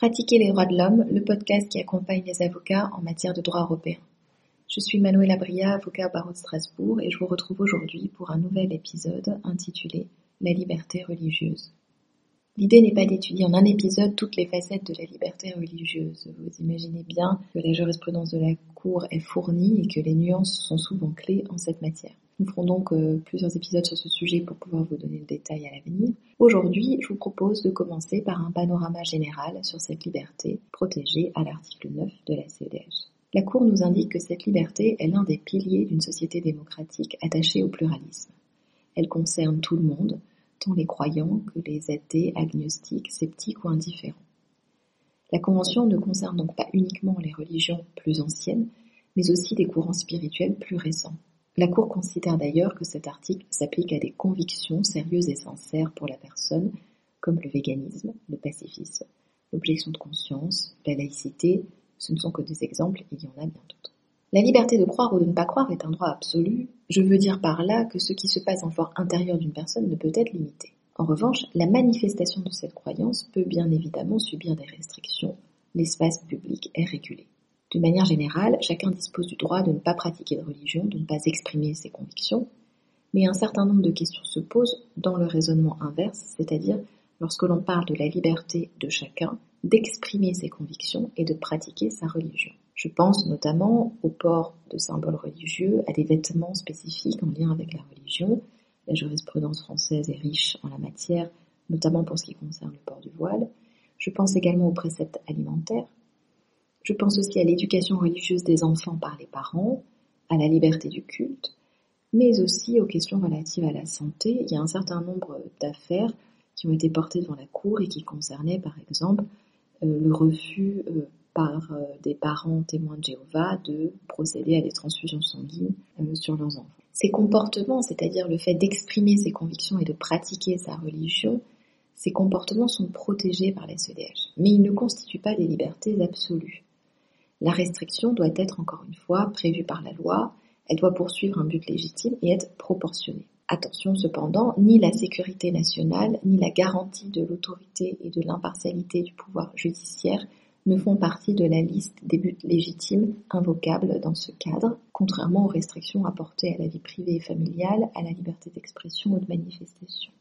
Pratiquer les droits de l'homme, le podcast qui accompagne les avocats en matière de droit européen. Je suis Manuela Bria, avocat au barreau de Strasbourg et je vous retrouve aujourd'hui pour un nouvel épisode intitulé La liberté religieuse. L'idée n'est pas d'étudier en un épisode toutes les facettes de la liberté religieuse. Vous imaginez bien que la jurisprudence de la Cour est fournie et que les nuances sont souvent clés en cette matière. Nous ferons donc euh, plusieurs épisodes sur ce sujet pour pouvoir vous donner le détail à l'avenir. Aujourd'hui, je vous propose de commencer par un panorama général sur cette liberté protégée à l'article 9 de la CEDH. La Cour nous indique que cette liberté est l'un des piliers d'une société démocratique attachée au pluralisme. Elle concerne tout le monde, tant les croyants que les athées, agnostiques, sceptiques ou indifférents. La Convention ne concerne donc pas uniquement les religions plus anciennes, mais aussi des courants spirituels plus récents. La Cour considère d'ailleurs que cet article s'applique à des convictions sérieuses et sincères pour la personne, comme le véganisme, le pacifisme, l'objection de conscience, la laïcité, ce ne sont que des exemples, il y en a bien d'autres. La liberté de croire ou de ne pas croire est un droit absolu. Je veux dire par là que ce qui se passe en fort intérieur d'une personne ne peut être limité. En revanche, la manifestation de cette croyance peut bien évidemment subir des restrictions. L'espace public est régulé. De manière générale, chacun dispose du droit de ne pas pratiquer de religion, de ne pas exprimer ses convictions, mais un certain nombre de questions se posent dans le raisonnement inverse, c'est-à-dire lorsque l'on parle de la liberté de chacun d'exprimer ses convictions et de pratiquer sa religion. Je pense notamment au port de symboles religieux, à des vêtements spécifiques en lien avec la religion. La jurisprudence française est riche en la matière, notamment pour ce qui concerne le port du voile. Je pense également aux préceptes alimentaires, je pense aussi à l'éducation religieuse des enfants par les parents, à la liberté du culte, mais aussi aux questions relatives à la santé. Il y a un certain nombre d'affaires qui ont été portées devant la Cour et qui concernaient par exemple euh, le refus euh, par euh, des parents témoins de Jéhovah de procéder à des transfusions sanguines sur leurs enfants. Ces comportements, c'est-à-dire le fait d'exprimer ses convictions et de pratiquer sa religion, ces comportements sont protégés par la CEDH, mais ils ne constituent pas des libertés absolues. La restriction doit être encore une fois prévue par la loi, elle doit poursuivre un but légitime et être proportionnée. Attention cependant, ni la sécurité nationale, ni la garantie de l'autorité et de l'impartialité du pouvoir judiciaire ne font partie de la liste des buts légitimes invocables dans ce cadre, contrairement aux restrictions apportées à la vie privée et familiale, à la liberté d'expression ou de manifestation.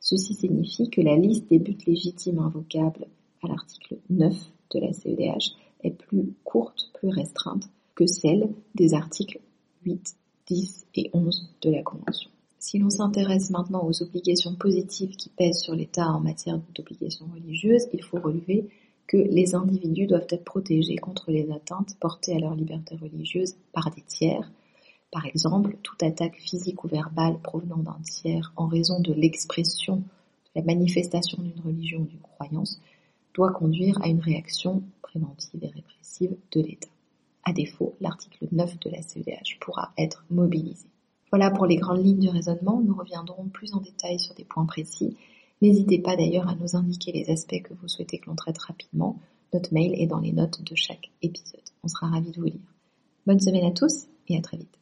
Ceci signifie que la liste des buts légitimes invocables à l'article 9 de la CEDH est plus courte, plus restreinte que celle des articles 8, 10 et 11 de la Convention. Si l'on s'intéresse maintenant aux obligations positives qui pèsent sur l'État en matière d'obligations religieuses, il faut relever que les individus doivent être protégés contre les atteintes portées à leur liberté religieuse par des tiers. Par exemple, toute attaque physique ou verbale provenant d'un tiers en raison de l'expression, de la manifestation d'une religion ou d'une croyance doit conduire à une réaction préventive et répressive de l'État. À défaut, l'article 9 de la CEDH pourra être mobilisé. Voilà pour les grandes lignes du raisonnement, nous reviendrons plus en détail sur des points précis. N'hésitez pas d'ailleurs à nous indiquer les aspects que vous souhaitez que l'on traite rapidement. Notre mail est dans les notes de chaque épisode. On sera ravis de vous lire. Bonne semaine à tous et à très vite.